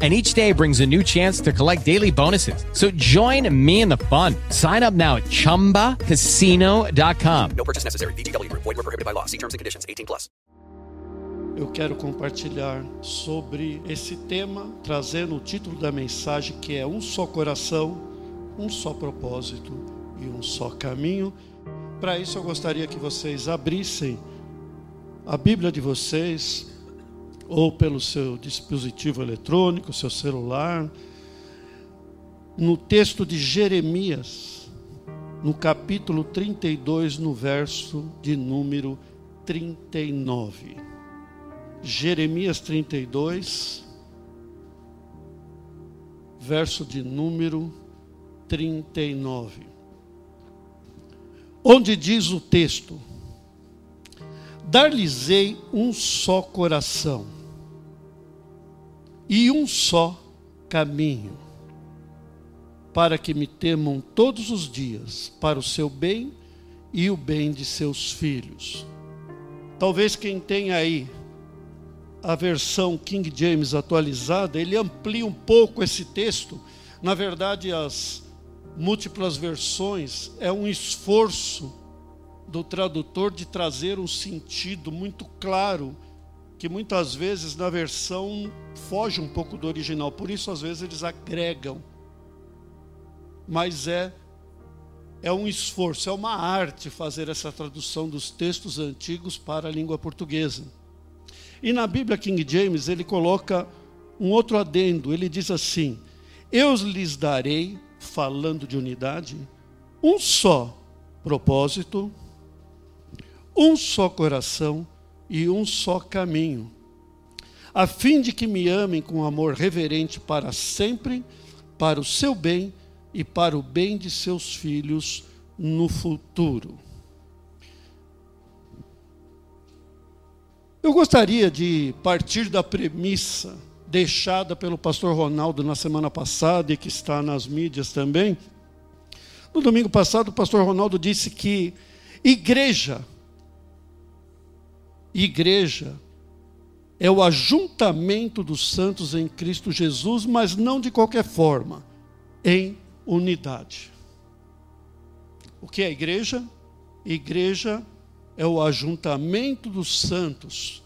and each day brings a new chance to collect daily bonuses. So join me in the fun. Sign up now at ChumbaCasino.com. No purchase necessary. VGW Group. Void were prohibited by law. See terms and conditions. 18 plus. Eu quero compartilhar sobre esse tema, trazendo o título da mensagem que é um só coração, um só propósito e um só caminho. Para isso eu gostaria que vocês abrissem a Bíblia de vocês ou pelo seu dispositivo eletrônico, seu celular, no texto de Jeremias, no capítulo 32, no verso de número 39. Jeremias 32, verso de número 39. Onde diz o texto: Dar-lhes-ei um só coração e um só caminho, para que me temam todos os dias, para o seu bem e o bem de seus filhos. Talvez quem tem aí a versão King James atualizada, ele amplia um pouco esse texto. Na verdade, as múltiplas versões é um esforço do tradutor de trazer um sentido muito claro que muitas vezes na versão foge um pouco do original, por isso às vezes eles agregam. Mas é é um esforço, é uma arte fazer essa tradução dos textos antigos para a língua portuguesa. E na Bíblia King James ele coloca um outro adendo, ele diz assim: Eu lhes darei, falando de unidade, um só propósito, um só coração e um só caminho, a fim de que me amem com amor reverente para sempre, para o seu bem e para o bem de seus filhos no futuro. Eu gostaria de partir da premissa deixada pelo pastor Ronaldo na semana passada e que está nas mídias também. No domingo passado, o pastor Ronaldo disse que igreja Igreja é o ajuntamento dos santos em Cristo Jesus, mas não de qualquer forma, em unidade. O que é igreja? Igreja é o ajuntamento dos santos,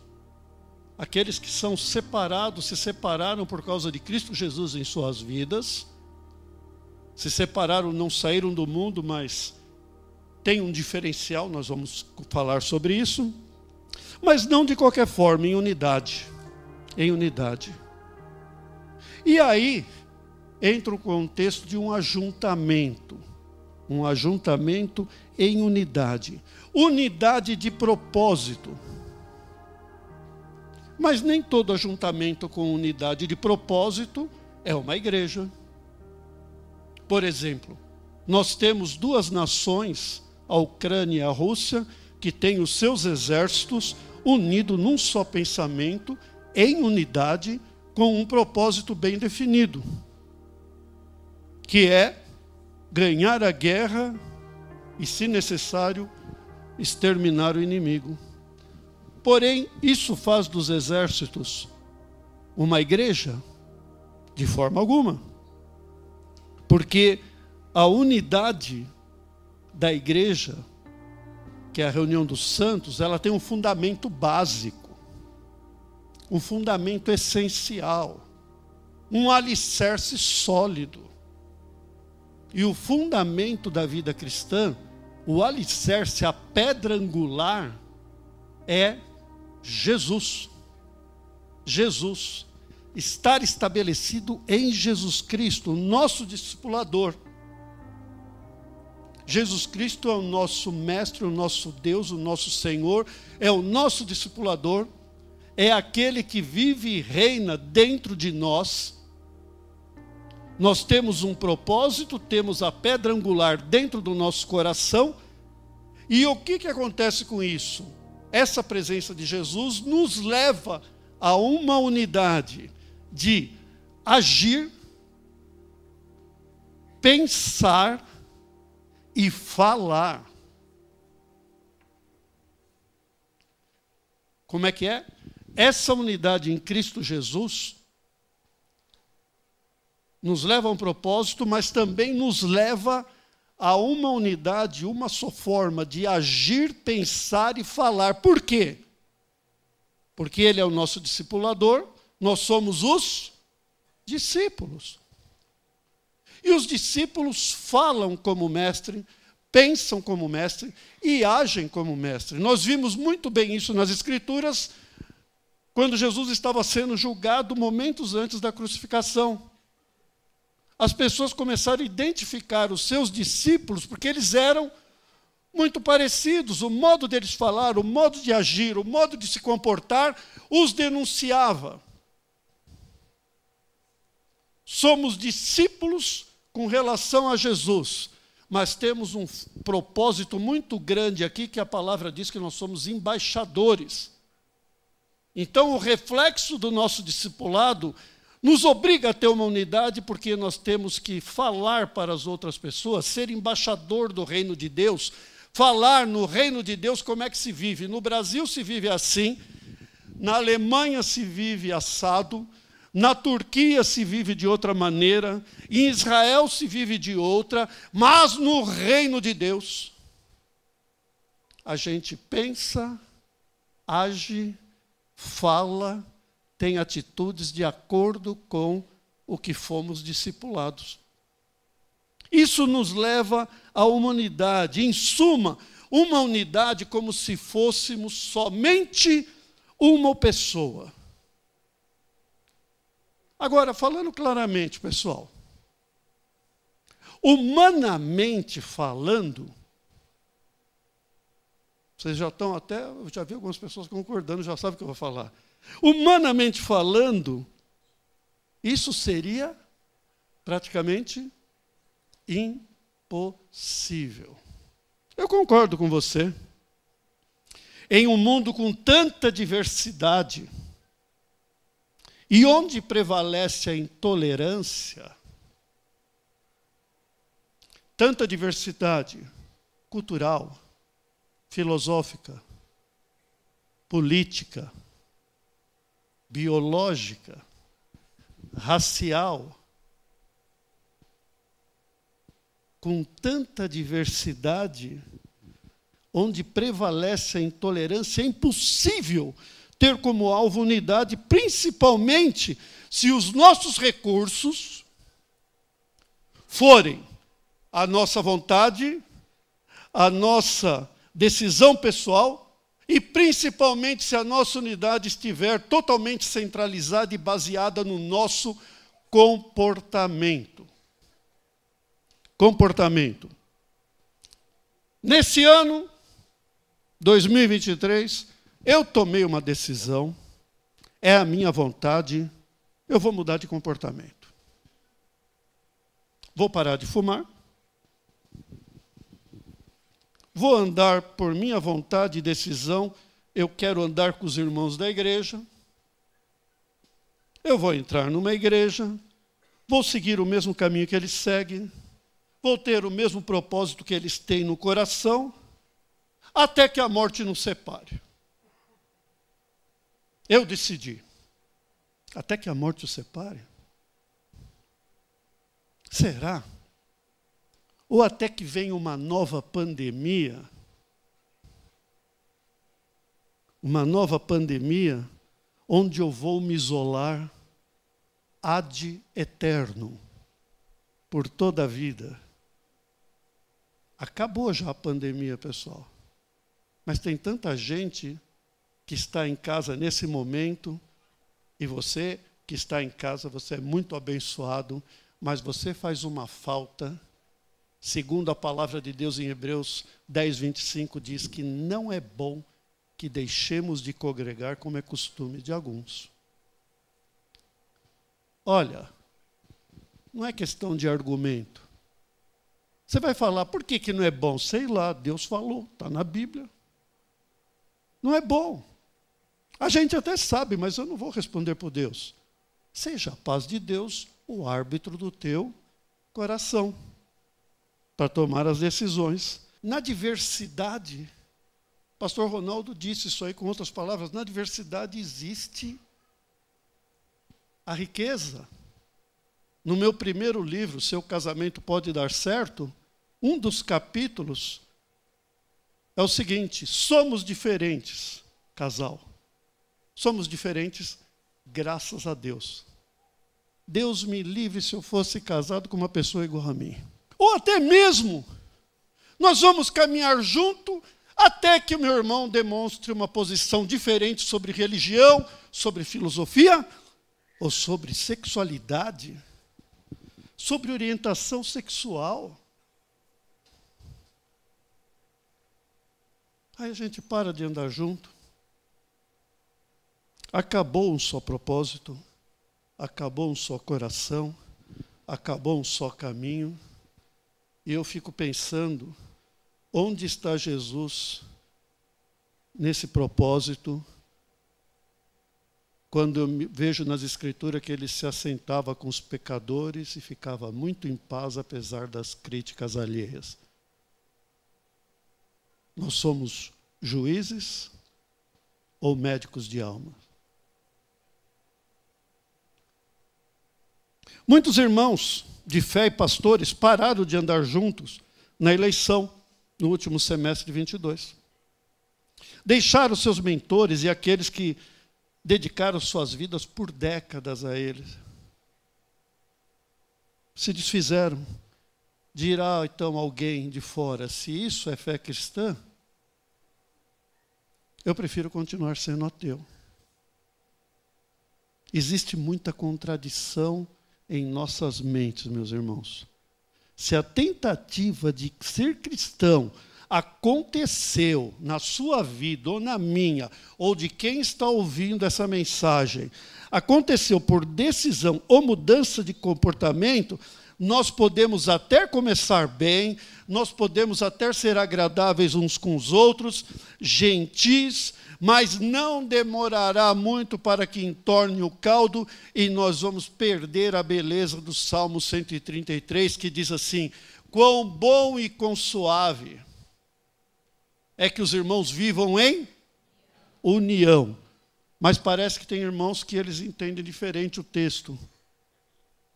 aqueles que são separados, se separaram por causa de Cristo Jesus em suas vidas, se separaram, não saíram do mundo, mas tem um diferencial, nós vamos falar sobre isso mas não de qualquer forma, em unidade. Em unidade. E aí entra o contexto de um ajuntamento. Um ajuntamento em unidade. Unidade de propósito. Mas nem todo ajuntamento com unidade de propósito é uma igreja. Por exemplo, nós temos duas nações, a Ucrânia e a Rússia, que têm os seus exércitos unido num só pensamento, em unidade, com um propósito bem definido, que é ganhar a guerra e, se necessário, exterminar o inimigo. Porém, isso faz dos exércitos uma igreja? De forma alguma. Porque a unidade da igreja que é a reunião dos santos, ela tem um fundamento básico, um fundamento essencial, um alicerce sólido. E o fundamento da vida cristã, o alicerce, a pedra angular, é Jesus. Jesus. Estar estabelecido em Jesus Cristo, nosso discipulador. Jesus Cristo é o nosso mestre, o nosso Deus, o nosso Senhor, é o nosso discipulador, é aquele que vive e reina dentro de nós. Nós temos um propósito, temos a pedra angular dentro do nosso coração, e o que, que acontece com isso? essa presença de Jesus nos leva a uma unidade de agir, pensar e falar. Como é que é? Essa unidade em Cristo Jesus nos leva a um propósito, mas também nos leva a uma unidade, uma só forma de agir, pensar e falar. Por quê? Porque Ele é o nosso discipulador, nós somos os discípulos. E os discípulos falam como mestre, pensam como mestre e agem como mestre. Nós vimos muito bem isso nas Escrituras, quando Jesus estava sendo julgado momentos antes da crucificação as pessoas começaram a identificar os seus discípulos, porque eles eram muito parecidos, o modo deles falar, o modo de agir, o modo de se comportar, os denunciava. Somos discípulos com relação a Jesus, mas temos um propósito muito grande aqui que a palavra diz que nós somos embaixadores. Então, o reflexo do nosso discipulado nos obriga a ter uma unidade porque nós temos que falar para as outras pessoas, ser embaixador do reino de Deus, falar no reino de Deus como é que se vive. No Brasil se vive assim, na Alemanha se vive assado, na Turquia se vive de outra maneira, em Israel se vive de outra, mas no reino de Deus a gente pensa, age, fala tem atitudes de acordo com o que fomos discipulados. Isso nos leva à humanidade, em suma, uma unidade como se fôssemos somente uma pessoa. Agora, falando claramente, pessoal, humanamente falando, vocês já estão até, eu já vi algumas pessoas concordando, já sabem o que eu vou falar. Humanamente falando, isso seria praticamente impossível. Eu concordo com você. Em um mundo com tanta diversidade, e onde prevalece a intolerância, tanta diversidade cultural, filosófica, política, biológica, racial, com tanta diversidade, onde prevalece a intolerância, é impossível ter como alvo unidade, principalmente se os nossos recursos forem a nossa vontade, a nossa decisão pessoal e principalmente se a nossa unidade estiver totalmente centralizada e baseada no nosso comportamento. Comportamento. Nesse ano, 2023, eu tomei uma decisão, é a minha vontade, eu vou mudar de comportamento. Vou parar de fumar, Vou andar por minha vontade e decisão, eu quero andar com os irmãos da igreja. Eu vou entrar numa igreja, vou seguir o mesmo caminho que eles seguem, vou ter o mesmo propósito que eles têm no coração, até que a morte nos separe. Eu decidi. Até que a morte os separe? Será? ou até que venha uma nova pandemia, uma nova pandemia, onde eu vou me isolar ad eterno, por toda a vida. Acabou já a pandemia, pessoal. Mas tem tanta gente que está em casa nesse momento, e você que está em casa, você é muito abençoado, mas você faz uma falta segundo a palavra de Deus em Hebreus 10, 25, diz que não é bom que deixemos de congregar como é costume de alguns. Olha, não é questão de argumento. Você vai falar, por que, que não é bom? Sei lá, Deus falou, está na Bíblia. Não é bom. A gente até sabe, mas eu não vou responder por Deus. Seja a paz de Deus o árbitro do teu coração para tomar as decisões. Na diversidade, pastor Ronaldo disse isso aí com outras palavras, na diversidade existe a riqueza. No meu primeiro livro, Seu Casamento Pode Dar Certo, um dos capítulos é o seguinte: somos diferentes, casal. Somos diferentes, graças a Deus. Deus me livre se eu fosse casado com uma pessoa igual a mim. Ou até mesmo, nós vamos caminhar junto até que o meu irmão demonstre uma posição diferente sobre religião, sobre filosofia ou sobre sexualidade, sobre orientação sexual. Aí a gente para de andar junto. Acabou um só propósito, acabou um só coração, acabou um só caminho. E eu fico pensando, onde está Jesus nesse propósito? Quando eu vejo nas Escrituras que ele se assentava com os pecadores e ficava muito em paz apesar das críticas alheias. Nós somos juízes ou médicos de alma? Muitos irmãos de fé e pastores pararam de andar juntos na eleição no último semestre de 22. Deixaram seus mentores e aqueles que dedicaram suas vidas por décadas a eles. Se desfizeram. Dirá então alguém de fora: se isso é fé cristã, eu prefiro continuar sendo ateu. Existe muita contradição em nossas mentes, meus irmãos. Se a tentativa de ser cristão aconteceu na sua vida ou na minha, ou de quem está ouvindo essa mensagem, aconteceu por decisão ou mudança de comportamento, nós podemos até começar bem, nós podemos até ser agradáveis uns com os outros, gentis, mas não demorará muito para que entorne o caldo e nós vamos perder a beleza do Salmo 133, que diz assim: Quão bom e quão suave é que os irmãos vivam em união. Mas parece que tem irmãos que eles entendem diferente o texto.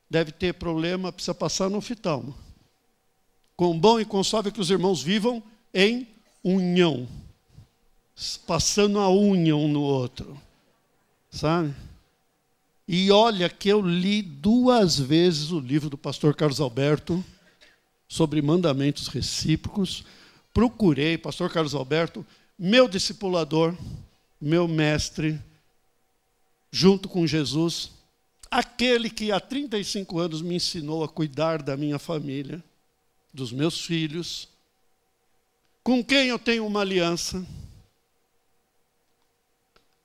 Deve ter problema, precisa passar no oftalmo. Quão bom e suave é que os irmãos vivam em união passando a unha um no outro, sabe? E olha que eu li duas vezes o livro do pastor Carlos Alberto sobre mandamentos recíprocos. Procurei, pastor Carlos Alberto, meu discipulador, meu mestre, junto com Jesus, aquele que há 35 anos me ensinou a cuidar da minha família, dos meus filhos, com quem eu tenho uma aliança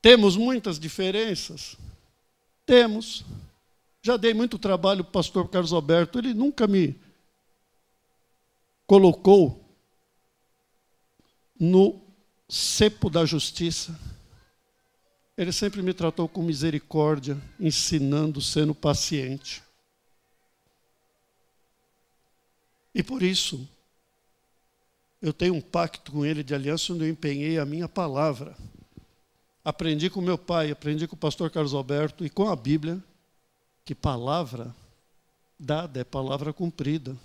temos muitas diferenças? Temos. Já dei muito trabalho para o pastor Carlos Alberto, ele nunca me colocou no cepo da justiça. Ele sempre me tratou com misericórdia, ensinando, sendo paciente. E por isso, eu tenho um pacto com ele de aliança onde eu empenhei a minha palavra. Aprendi com meu pai, aprendi com o pastor Carlos Alberto e com a Bíblia que palavra dada é palavra cumprida.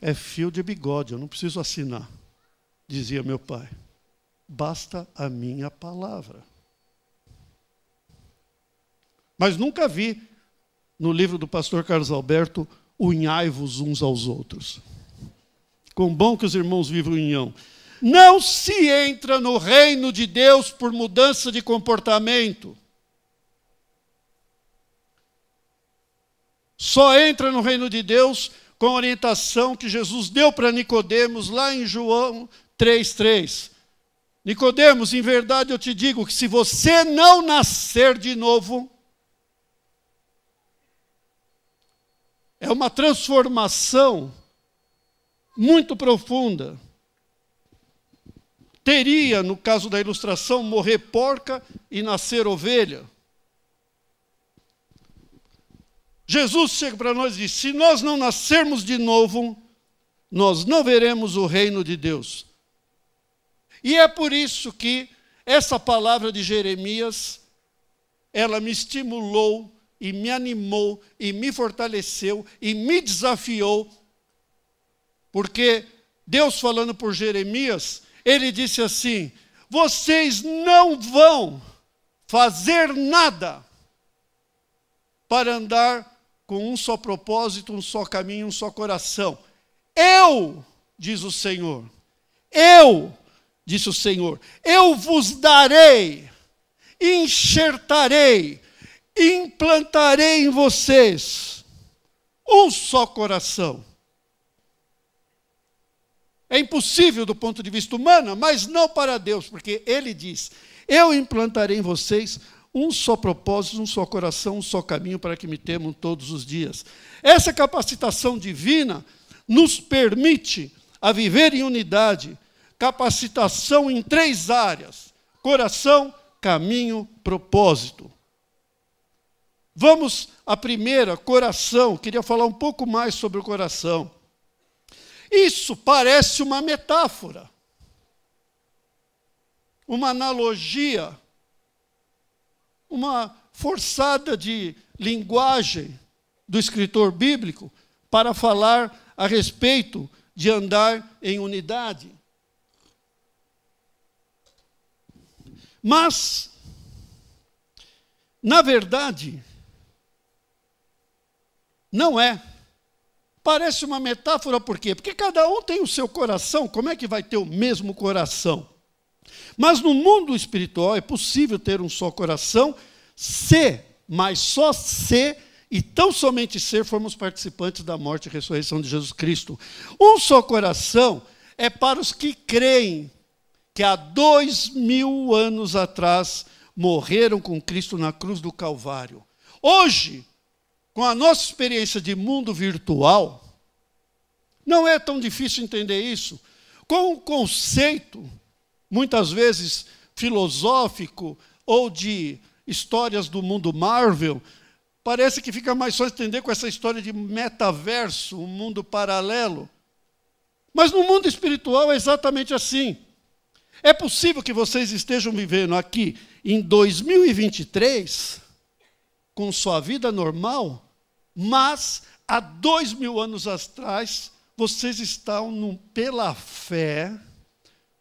É fio de bigode, eu não preciso assinar, dizia meu pai. Basta a minha palavra. Mas nunca vi no livro do pastor Carlos Alberto unhai-vos uns aos outros. Quão bom que os irmãos vivam união. Não se entra no reino de Deus por mudança de comportamento. Só entra no reino de Deus com a orientação que Jesus deu para Nicodemos lá em João 3:3. Nicodemos, em verdade eu te digo que se você não nascer de novo, é uma transformação muito profunda. teria, no caso da ilustração, morrer porca e nascer ovelha. Jesus chega para nós e diz: se nós não nascermos de novo, nós não veremos o reino de Deus. E é por isso que essa palavra de Jeremias, ela me estimulou e me animou e me fortaleceu e me desafiou, porque Deus falando por Jeremias, ele disse assim: vocês não vão fazer nada para andar com um só propósito, um só caminho, um só coração. Eu, diz o Senhor, eu, disse o Senhor, eu vos darei, enxertarei, implantarei em vocês um só coração. É impossível do ponto de vista humano, mas não para Deus, porque Ele diz: Eu implantarei em vocês um só propósito, um só coração, um só caminho para que me temam todos os dias. Essa capacitação divina nos permite a viver em unidade, capacitação em três áreas: coração, caminho, propósito. Vamos à primeira, coração. Queria falar um pouco mais sobre o coração. Isso parece uma metáfora, uma analogia uma forçada de linguagem do escritor bíblico para falar a respeito de andar em unidade. Mas, na verdade, não é. Parece uma metáfora, por quê? Porque cada um tem o seu coração, como é que vai ter o mesmo coração? Mas no mundo espiritual é possível ter um só coração, se, mas só se, e tão somente ser, formos participantes da morte e ressurreição de Jesus Cristo. Um só coração é para os que creem que há dois mil anos atrás morreram com Cristo na cruz do Calvário. Hoje, com a nossa experiência de mundo virtual, não é tão difícil entender isso. Com o conceito muitas vezes filosófico ou de histórias do mundo Marvel, parece que fica mais fácil entender com essa história de metaverso, um mundo paralelo. Mas no mundo espiritual é exatamente assim. É possível que vocês estejam vivendo aqui em 2023 com sua vida normal, mas há dois mil anos atrás vocês estão pela fé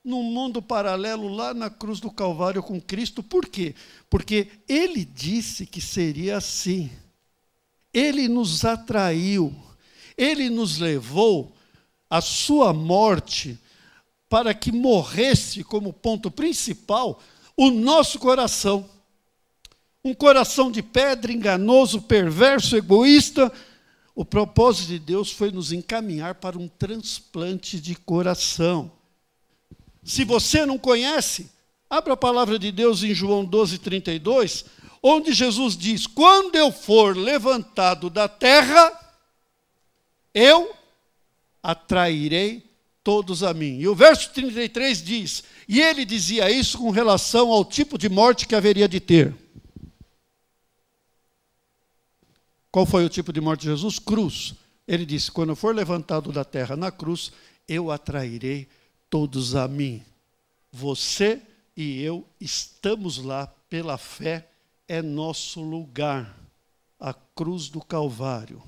num mundo paralelo lá na cruz do Calvário com Cristo. Por quê? Porque ele disse que seria assim. Ele nos atraiu, ele nos levou à sua morte para que morresse como ponto principal o nosso coração. Um coração de pedra, enganoso, perverso, egoísta. O propósito de Deus foi nos encaminhar para um transplante de coração. Se você não conhece, abra a palavra de Deus em João 12, 32, onde Jesus diz: Quando eu for levantado da terra, eu atrairei todos a mim. E o verso 33 diz: E ele dizia isso com relação ao tipo de morte que haveria de ter. Qual foi o tipo de morte de Jesus? Cruz. Ele disse: Quando eu for levantado da terra na cruz, eu atrairei todos a mim. Você e eu estamos lá pela fé, é nosso lugar. A cruz do Calvário.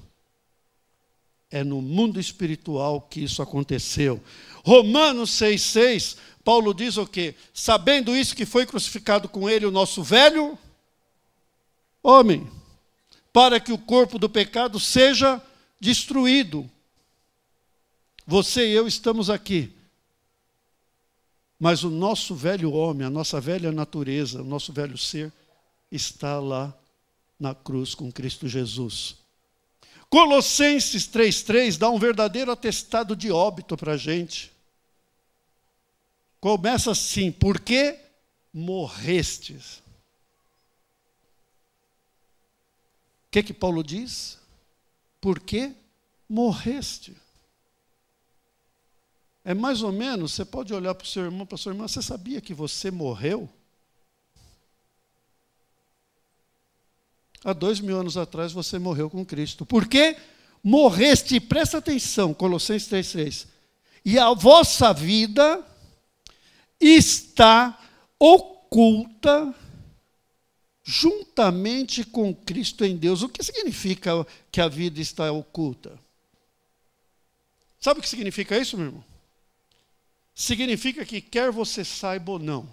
É no mundo espiritual que isso aconteceu. Romanos 6,6, Paulo diz o quê? Sabendo isso que foi crucificado com ele o nosso velho homem, para que o corpo do pecado seja destruído. Você e eu estamos aqui mas o nosso velho homem, a nossa velha natureza, o nosso velho ser, está lá na cruz com Cristo Jesus. Colossenses 3,3 dá um verdadeiro atestado de óbito para a gente. Começa assim: porque morrestes. O que que Paulo diz? Porque morreste. É mais ou menos, você pode olhar para o seu irmão, para a sua irmã, você sabia que você morreu? Há dois mil anos atrás você morreu com Cristo. Por quê? Morreste, presta atenção, Colossenses 3,3. E a vossa vida está oculta juntamente com Cristo em Deus. O que significa que a vida está oculta? Sabe o que significa isso, meu irmão? Significa que quer você saiba ou não,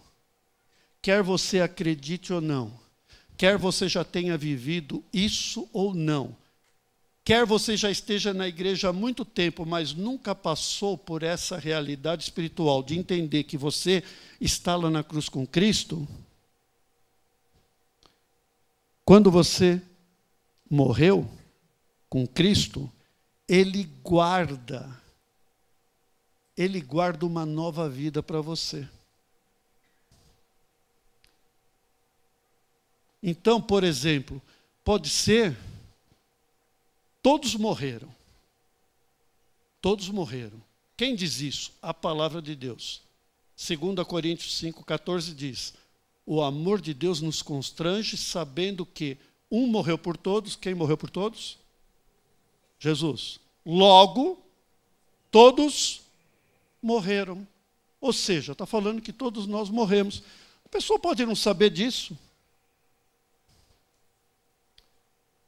quer você acredite ou não, quer você já tenha vivido isso ou não, quer você já esteja na igreja há muito tempo, mas nunca passou por essa realidade espiritual de entender que você está lá na cruz com Cristo, quando você morreu com Cristo, Ele guarda, Ele guarda uma nova vida para você. Então, por exemplo, pode ser, todos morreram. Todos morreram. Quem diz isso? A palavra de Deus. 2 Coríntios 5,14 diz: o amor de Deus nos constrange, sabendo que um morreu por todos. Quem morreu por todos? Jesus. Logo, todos morreram. Ou seja, está falando que todos nós morremos. A pessoa pode não saber disso.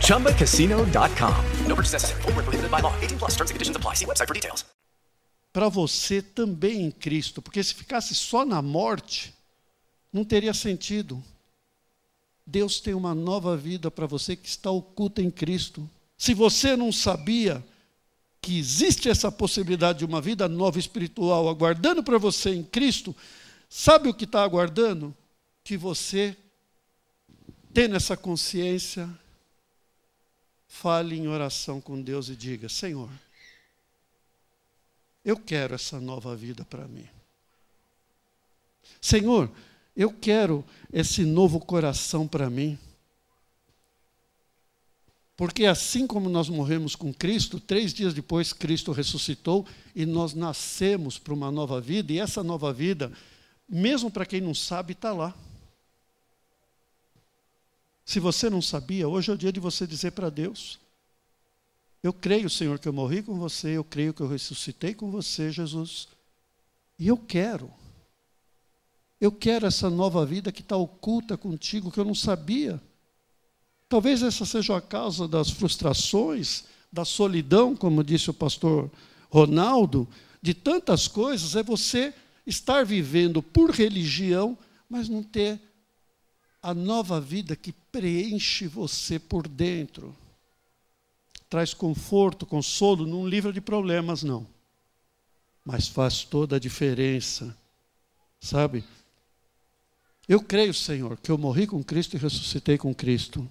ChumbaCasino.com. No purchase necessary. Full prohibited by law. 18 plus terms and conditions apply. See website for details. Para você também em Cristo, porque se ficasse só na morte, não teria sentido. Deus tem uma nova vida para você que está oculta em Cristo. Se você não sabia que existe essa possibilidade de uma vida nova espiritual aguardando para você em Cristo, sabe o que está aguardando? Que você, tendo essa consciência, fale em oração com Deus e diga: Senhor, eu quero essa nova vida para mim. Senhor, eu quero esse novo coração para mim. Porque assim como nós morremos com Cristo, três dias depois Cristo ressuscitou e nós nascemos para uma nova vida, e essa nova vida, mesmo para quem não sabe, está lá. Se você não sabia, hoje é o dia de você dizer para Deus: Eu creio, Senhor, que eu morri com você, eu creio que eu ressuscitei com você, Jesus, e eu quero. Eu quero essa nova vida que está oculta contigo, que eu não sabia. Talvez essa seja a causa das frustrações, da solidão, como disse o pastor Ronaldo, de tantas coisas, é você estar vivendo por religião, mas não ter a nova vida que preenche você por dentro. Traz conforto, consolo, não livra de problemas, não. Mas faz toda a diferença. Sabe? Eu creio, Senhor, que eu morri com Cristo e ressuscitei com Cristo.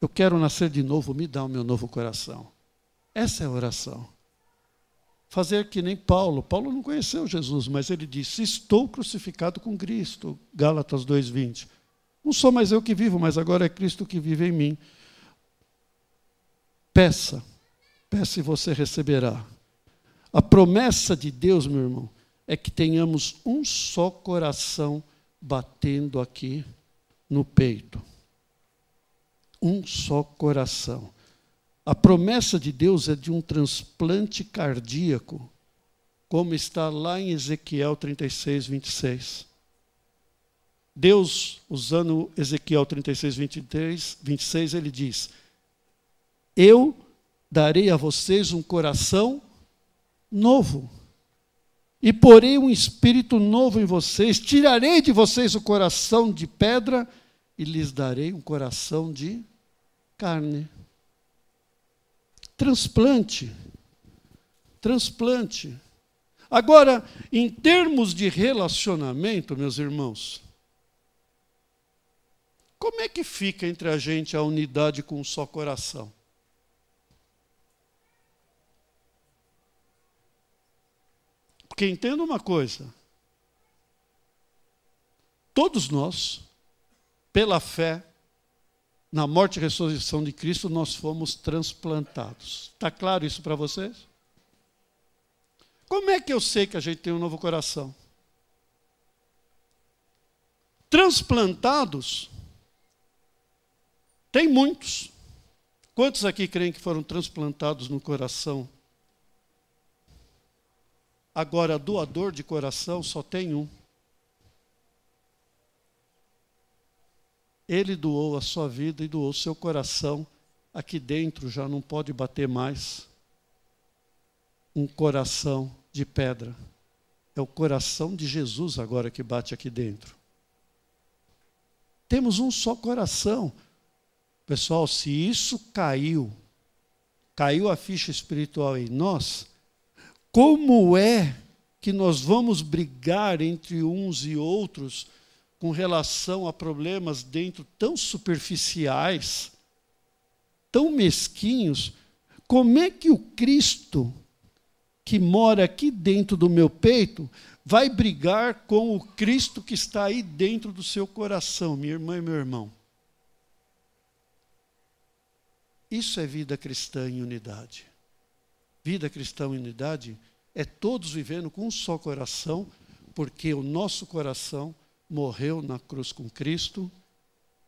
Eu quero nascer de novo, me dá o meu novo coração. Essa é a oração. Fazer que nem Paulo. Paulo não conheceu Jesus, mas ele disse: Estou crucificado com Cristo. Gálatas 2,20. Não sou mais eu que vivo, mas agora é Cristo que vive em mim. Peça, peça e você receberá. A promessa de Deus, meu irmão, é que tenhamos um só coração batendo aqui no peito. Um só coração. A promessa de Deus é de um transplante cardíaco como está lá em Ezequiel 36, 26. Deus, usando Ezequiel 36, 23, 26, ele diz: Eu darei a vocês um coração novo, e porei um espírito novo em vocês, tirarei de vocês o coração de pedra e lhes darei um coração de carne. Transplante. Transplante. Agora, em termos de relacionamento, meus irmãos, como é que fica entre a gente a unidade com um só coração? Porque entenda uma coisa: todos nós, pela fé, na morte e ressurreição de Cristo, nós fomos transplantados. Está claro isso para vocês? Como é que eu sei que a gente tem um novo coração? Transplantados tem muitos. Quantos aqui creem que foram transplantados no coração? Agora, doador de coração só tem um. Ele doou a sua vida e doou seu coração. Aqui dentro já não pode bater mais um coração de pedra. É o coração de Jesus agora que bate aqui dentro. Temos um só coração. Pessoal, se isso caiu, caiu a ficha espiritual em nós, como é que nós vamos brigar entre uns e outros com relação a problemas dentro tão superficiais, tão mesquinhos? Como é que o Cristo que mora aqui dentro do meu peito vai brigar com o Cristo que está aí dentro do seu coração, minha irmã e meu irmão? Isso é vida cristã em unidade. Vida cristã em unidade é todos vivendo com um só coração, porque o nosso coração morreu na cruz com Cristo.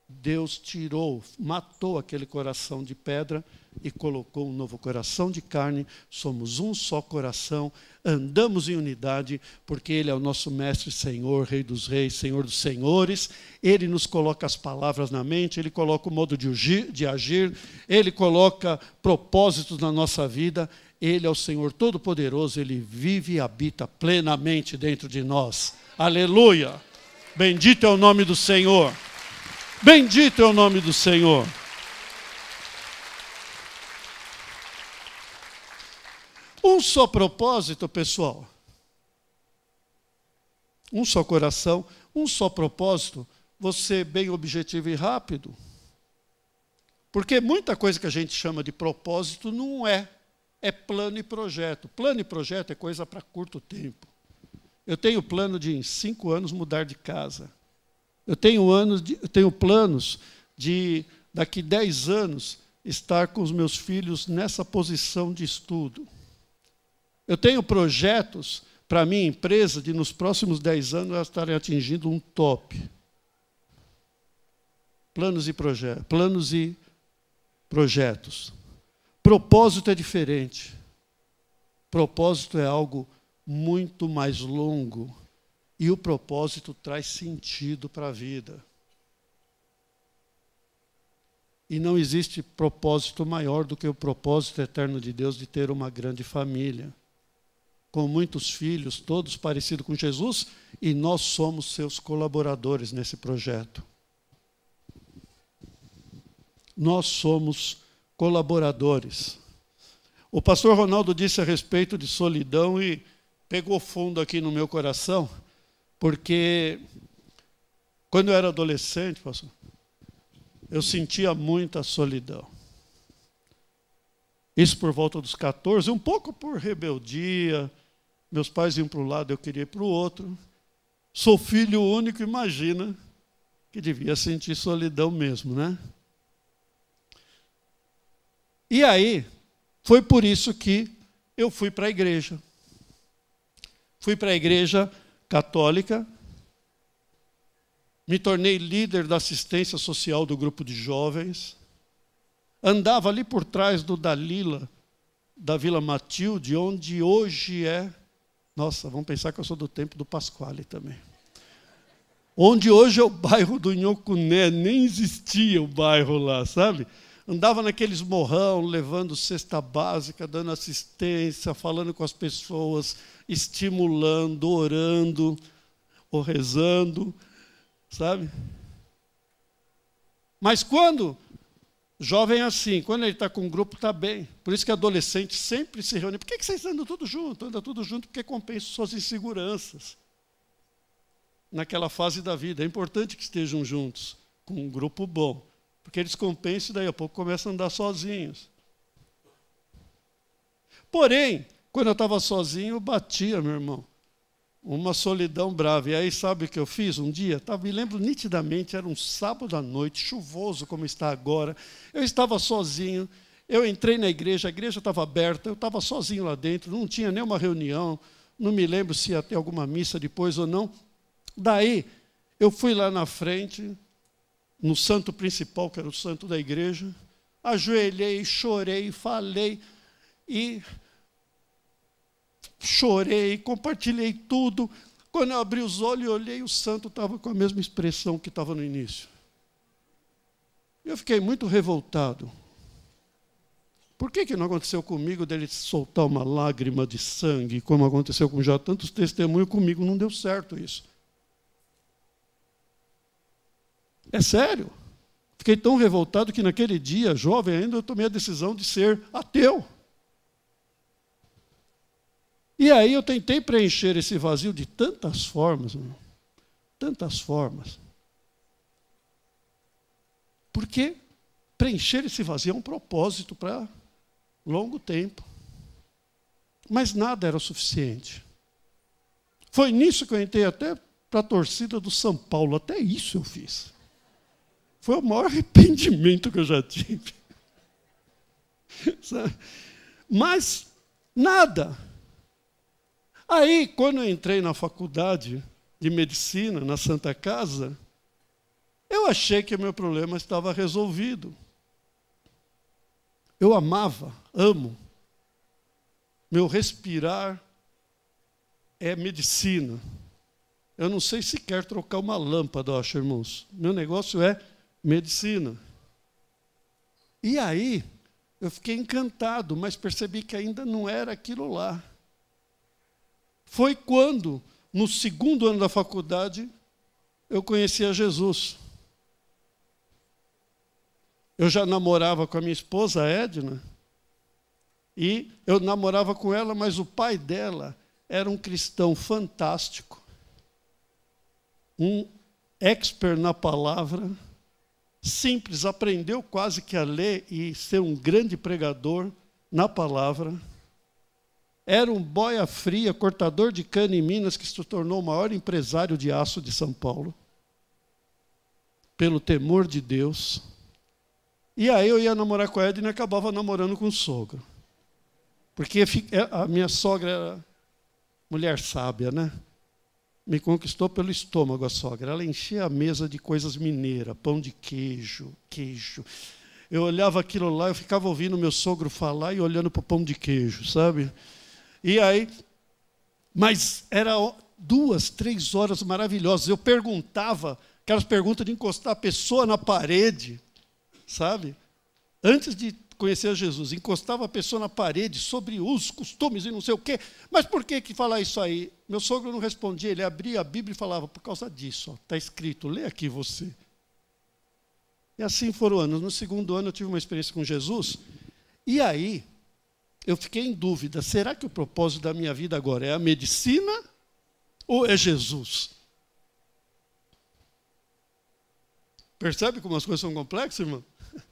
Deus tirou, matou aquele coração de pedra e colocou um novo coração de carne. Somos um só coração, andamos em unidade, porque Ele é o nosso Mestre, Senhor, Rei dos Reis, Senhor dos Senhores. Ele nos coloca as palavras na mente, Ele coloca o modo de agir, de agir Ele coloca propósitos na nossa vida. Ele é o Senhor Todo-Poderoso, Ele vive e habita plenamente dentro de nós. Aleluia! Bendito é o nome do Senhor. Bendito é o nome do Senhor. Um só propósito, pessoal. Um só coração, um só propósito. Você bem objetivo e rápido. Porque muita coisa que a gente chama de propósito não é. É plano e projeto. Plano e projeto é coisa para curto tempo. Eu tenho plano de, em cinco anos, mudar de casa. Eu tenho, anos de, eu tenho planos de, daqui dez anos, estar com os meus filhos nessa posição de estudo. Eu tenho projetos para a minha empresa de nos próximos 10 anos elas estarem atingindo um top. Planos e projetos. Planos e projetos. Propósito é diferente. Propósito é algo muito mais longo. E o propósito traz sentido para a vida. E não existe propósito maior do que o propósito eterno de Deus de ter uma grande família com muitos filhos, todos parecidos com Jesus, e nós somos seus colaboradores nesse projeto. Nós somos colaboradores. O pastor Ronaldo disse a respeito de solidão e pegou fundo aqui no meu coração, porque quando eu era adolescente, pastor, eu sentia muita solidão. Isso por volta dos 14, um pouco por rebeldia, meus pais iam para um lado, eu queria ir para o outro. Sou filho único, imagina que devia sentir solidão mesmo, né? E aí, foi por isso que eu fui para a igreja. Fui para a igreja católica, me tornei líder da assistência social do grupo de jovens, andava ali por trás do Dalila, da Vila Matilde, onde hoje é Nossa, vão pensar que eu sou do tempo do Pasquale também. Onde hoje é o bairro do Nhocuné, nem existia o bairro lá, sabe? Andava naqueles morrão, levando cesta básica, dando assistência, falando com as pessoas, estimulando, orando, ou rezando, sabe? Mas quando jovem assim, quando ele está com um grupo, está bem. Por isso que adolescente sempre se reúne. Por que, que vocês andam tudo junto? Anda tudo junto porque compensa suas inseguranças. Naquela fase da vida. É importante que estejam juntos, com um grupo bom. Porque eles compensam e daí a pouco começam a andar sozinhos. Porém, quando eu estava sozinho, eu batia, meu irmão. Uma solidão brava. E aí, sabe o que eu fiz um dia? Me lembro nitidamente, era um sábado à noite, chuvoso como está agora. Eu estava sozinho. Eu entrei na igreja, a igreja estava aberta, eu estava sozinho lá dentro, não tinha nenhuma reunião, não me lembro se ia ter alguma missa depois ou não. Daí, eu fui lá na frente, no santo principal, que era o santo da igreja, ajoelhei, chorei, falei e chorei, compartilhei tudo. Quando eu abri os olhos e olhei, o santo estava com a mesma expressão que estava no início. Eu fiquei muito revoltado. Por que, que não aconteceu comigo dele soltar uma lágrima de sangue, como aconteceu com já tantos testemunhos comigo? Não deu certo isso. É sério. Fiquei tão revoltado que naquele dia, jovem ainda, eu tomei a decisão de ser ateu. E aí eu tentei preencher esse vazio de tantas formas, irmão, tantas formas. Porque preencher esse vazio é um propósito para longo tempo. Mas nada era o suficiente. Foi nisso que eu entrei até para a torcida do São Paulo, até isso eu fiz. Foi o maior arrependimento que eu já tive. Mas nada. Aí, quando eu entrei na faculdade de medicina, na Santa Casa, eu achei que o meu problema estava resolvido. Eu amava, amo. Meu respirar é medicina. Eu não sei sequer trocar uma lâmpada, acho, irmãos. Meu negócio é medicina. E aí, eu fiquei encantado, mas percebi que ainda não era aquilo lá. Foi quando, no segundo ano da faculdade, eu conheci a Jesus. Eu já namorava com a minha esposa, Edna, e eu namorava com ela, mas o pai dela era um cristão fantástico, um expert na palavra, simples, aprendeu quase que a ler e ser um grande pregador na palavra. Era um boia fria, cortador de cana em Minas, que se tornou o maior empresário de aço de São Paulo. Pelo temor de Deus. E aí eu ia namorar com a Edna e acabava namorando com o sogro. Porque é, a minha sogra era mulher sábia, né? Me conquistou pelo estômago a sogra. Ela enchia a mesa de coisas mineiras, pão de queijo, queijo. Eu olhava aquilo lá, eu ficava ouvindo meu sogro falar e olhando para o pão de queijo, sabe? E aí, mas era duas, três horas maravilhosas. Eu perguntava, aquelas perguntas de encostar a pessoa na parede, sabe? Antes de conhecer Jesus, encostava a pessoa na parede sobre os costumes e não sei o quê. Mas por que, que falar isso aí? Meu sogro não respondia, ele abria a Bíblia e falava, por causa disso, está escrito, lê aqui você. E assim foram anos. No segundo ano eu tive uma experiência com Jesus, e aí eu fiquei em dúvida: será que o propósito da minha vida agora é a medicina ou é Jesus? Percebe como as coisas são complexas, irmão?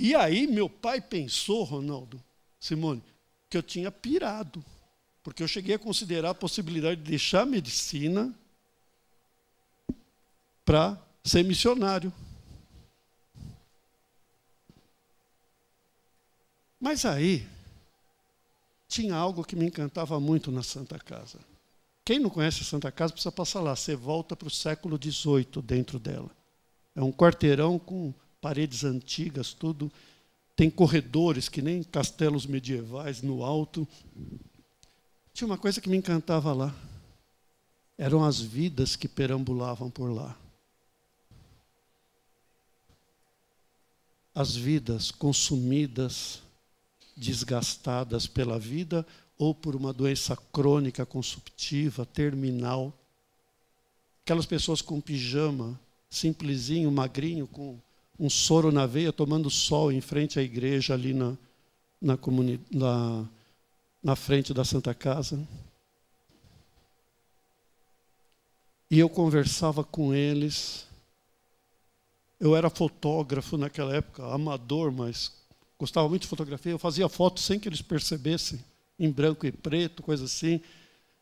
E aí meu pai pensou, Ronaldo, Simone, que eu tinha pirado. Porque eu cheguei a considerar a possibilidade de deixar a medicina para ser missionário. Mas aí, tinha algo que me encantava muito na Santa Casa. Quem não conhece a Santa Casa precisa passar lá. Você volta para o século XVIII dentro dela. É um quarteirão com paredes antigas, tudo. Tem corredores que nem castelos medievais no alto. Tinha uma coisa que me encantava lá. Eram as vidas que perambulavam por lá. As vidas consumidas, desgastadas pela vida ou por uma doença crônica, consumptiva, terminal. Aquelas pessoas com pijama, simplesinho, magrinho, com um soro na veia, tomando sol em frente à igreja ali na, na, comuni na, na frente da Santa Casa. E eu conversava com eles. Eu era fotógrafo naquela época, amador, mas gostava muito de fotografia. Eu fazia fotos sem que eles percebessem, em branco e preto, coisa assim.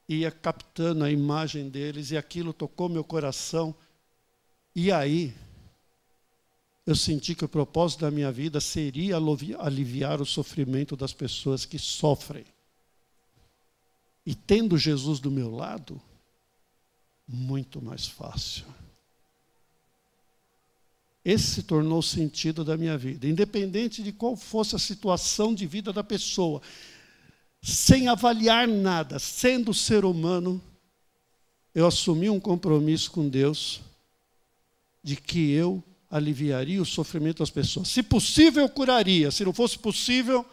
Ia captando a imagem deles e aquilo tocou meu coração. E aí, eu senti que o propósito da minha vida seria aliviar o sofrimento das pessoas que sofrem. E tendo Jesus do meu lado, muito mais fácil. Esse se tornou o sentido da minha vida, independente de qual fosse a situação de vida da pessoa, sem avaliar nada, sendo ser humano, eu assumi um compromisso com Deus de que eu aliviaria o sofrimento das pessoas. Se possível, eu curaria. Se não fosse possível,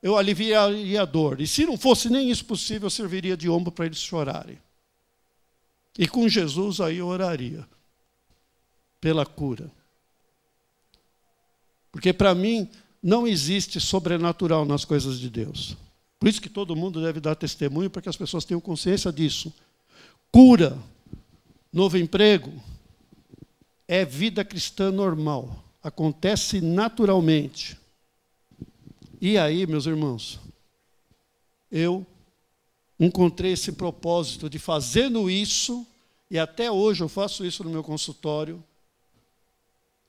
eu aliviaria a dor. E se não fosse nem isso possível, eu serviria de ombro para eles chorarem. E com Jesus aí eu oraria pela cura. Porque para mim não existe sobrenatural nas coisas de Deus. Por isso que todo mundo deve dar testemunho para que as pessoas tenham consciência disso. Cura, novo emprego, é vida cristã normal. Acontece naturalmente. E aí, meus irmãos, eu encontrei esse propósito de fazendo isso, e até hoje eu faço isso no meu consultório,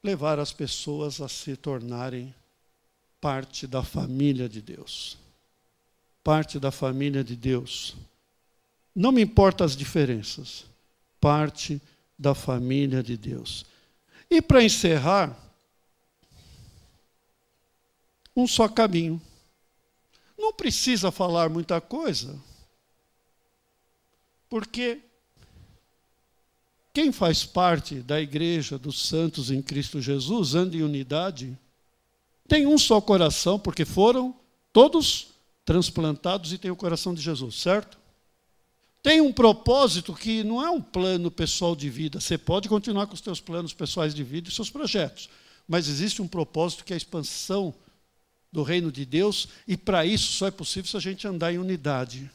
levar as pessoas a se tornarem parte da família de Deus. Parte da família de Deus. Não me importam as diferenças. Parte da família de Deus. E para encerrar, um só caminho. Não precisa falar muita coisa, porque quem faz parte da igreja dos santos em Cristo Jesus, anda em unidade, tem um só coração, porque foram todos transplantados e têm o coração de Jesus, certo? Tem um propósito que não é um plano pessoal de vida. Você pode continuar com os seus planos pessoais de vida e seus projetos, mas existe um propósito que é a expansão do reino de Deus, e para isso só é possível se a gente andar em unidade.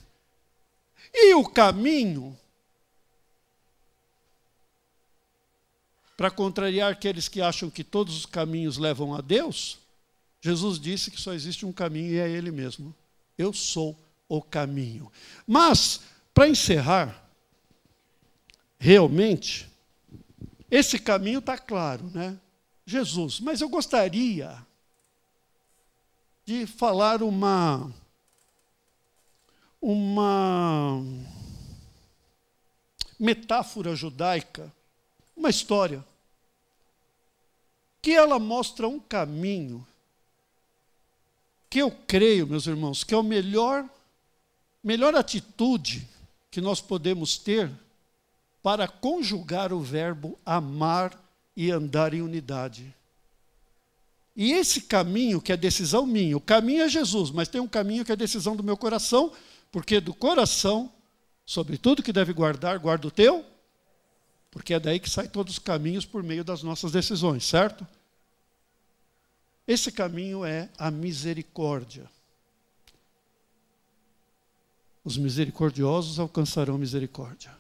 E o caminho para contrariar aqueles que acham que todos os caminhos levam a Deus, Jesus disse que só existe um caminho e é Ele mesmo. Eu sou o caminho. Mas, para encerrar, realmente, esse caminho está claro, né? Jesus. Mas eu gostaria de falar uma uma metáfora judaica, uma história que ela mostra um caminho que eu creio, meus irmãos, que é o melhor melhor atitude que nós podemos ter para conjugar o verbo amar e andar em unidade. E esse caminho, que é decisão minha, o caminho é Jesus, mas tem um caminho que é decisão do meu coração, porque do coração, sobre tudo que deve guardar, guarda o teu porque é daí que saem todos os caminhos por meio das nossas decisões, certo? Esse caminho é a misericórdia. Os misericordiosos alcançarão misericórdia.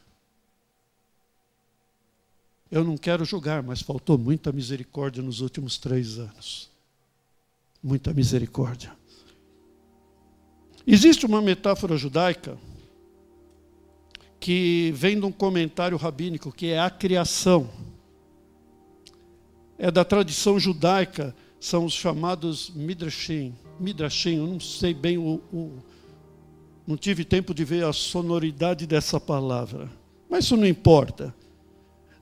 Eu não quero julgar, mas faltou muita misericórdia nos últimos três anos. Muita misericórdia. Existe uma metáfora judaica que vem de um comentário rabínico, que é a criação. É da tradição judaica, são os chamados midrashim. Midrashim, eu não sei bem o, o não tive tempo de ver a sonoridade dessa palavra, mas isso não importa.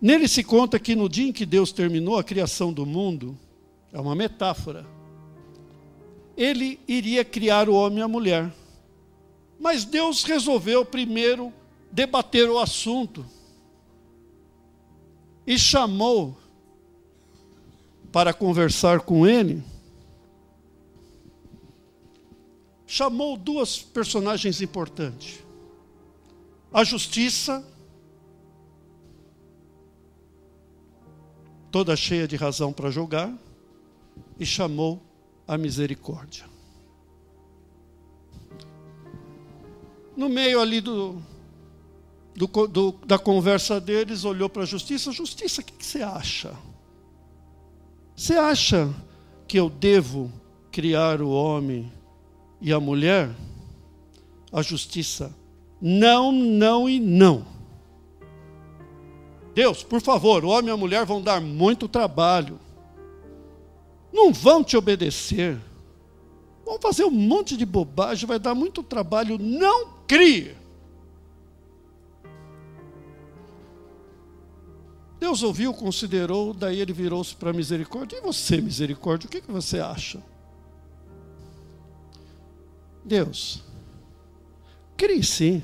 Nele se conta que no dia em que Deus terminou a criação do mundo, é uma metáfora, ele iria criar o homem e a mulher. Mas Deus resolveu primeiro debater o assunto e chamou para conversar com ele. Chamou duas personagens importantes: a justiça, toda cheia de razão para julgar, e chamou a misericórdia. No meio ali do, do, do, da conversa deles, olhou para a justiça: Justiça, o que, que você acha? Você acha que eu devo criar o homem e a mulher? A justiça, não, não e não. Deus, por favor, o homem e a mulher vão dar muito trabalho. Não vão te obedecer. Vão fazer um monte de bobagem, vai dar muito trabalho. Não crie. Deus ouviu, considerou, daí ele virou-se para a misericórdia. E você, misericórdia, o que, que você acha? Deus, crie sim.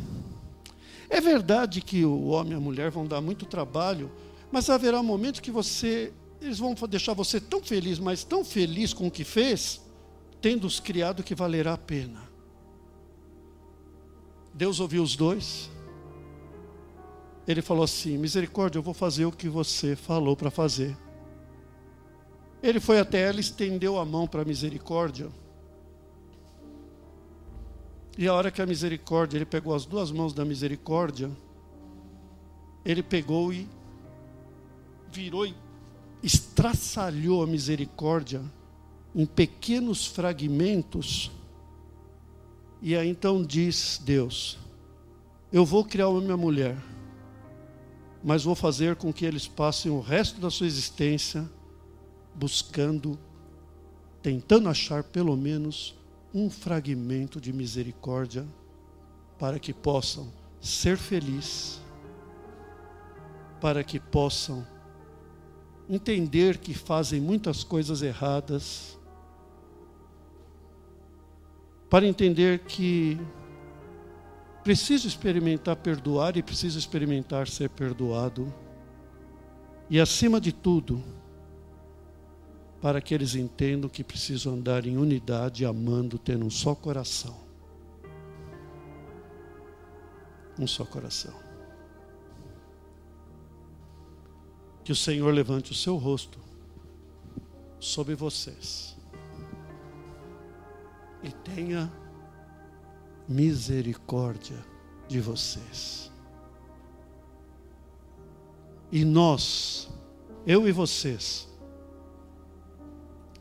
É verdade que o homem e a mulher vão dar muito trabalho, mas haverá um momento que você, eles vão deixar você tão feliz, mas tão feliz com o que fez, tendo-os criado que valerá a pena. Deus ouviu os dois ele falou assim: Misericórdia, eu vou fazer o que você falou para fazer. Ele foi até ela, estendeu a mão para a misericórdia. E a hora que a misericórdia, ele pegou as duas mãos da misericórdia, ele pegou e virou e estraçalhou a misericórdia em pequenos fragmentos. E aí então diz Deus: Eu vou criar uma minha mulher mas vou fazer com que eles passem o resto da sua existência buscando, tentando achar pelo menos um fragmento de misericórdia para que possam ser felizes, para que possam entender que fazem muitas coisas erradas, para entender que Preciso experimentar perdoar e preciso experimentar ser perdoado. E acima de tudo, para que eles entendam que precisam andar em unidade, amando, tendo um só coração. Um só coração. Que o Senhor levante o seu rosto sobre vocês e tenha misericórdia de vocês. E nós, eu e vocês,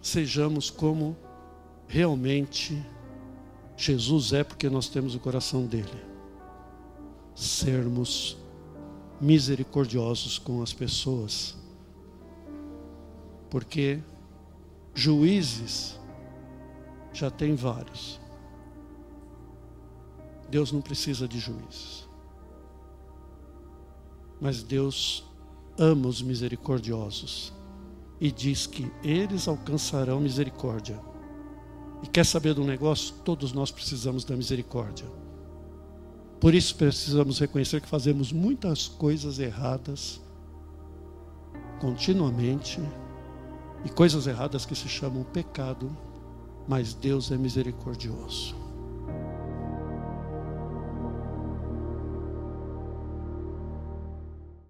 sejamos como realmente Jesus é, porque nós temos o coração dele. Sermos misericordiosos com as pessoas. Porque juízes já tem vários. Deus não precisa de juízes. Mas Deus ama os misericordiosos e diz que eles alcançarão misericórdia. E quer saber do negócio? Todos nós precisamos da misericórdia. Por isso precisamos reconhecer que fazemos muitas coisas erradas continuamente e coisas erradas que se chamam pecado, mas Deus é misericordioso.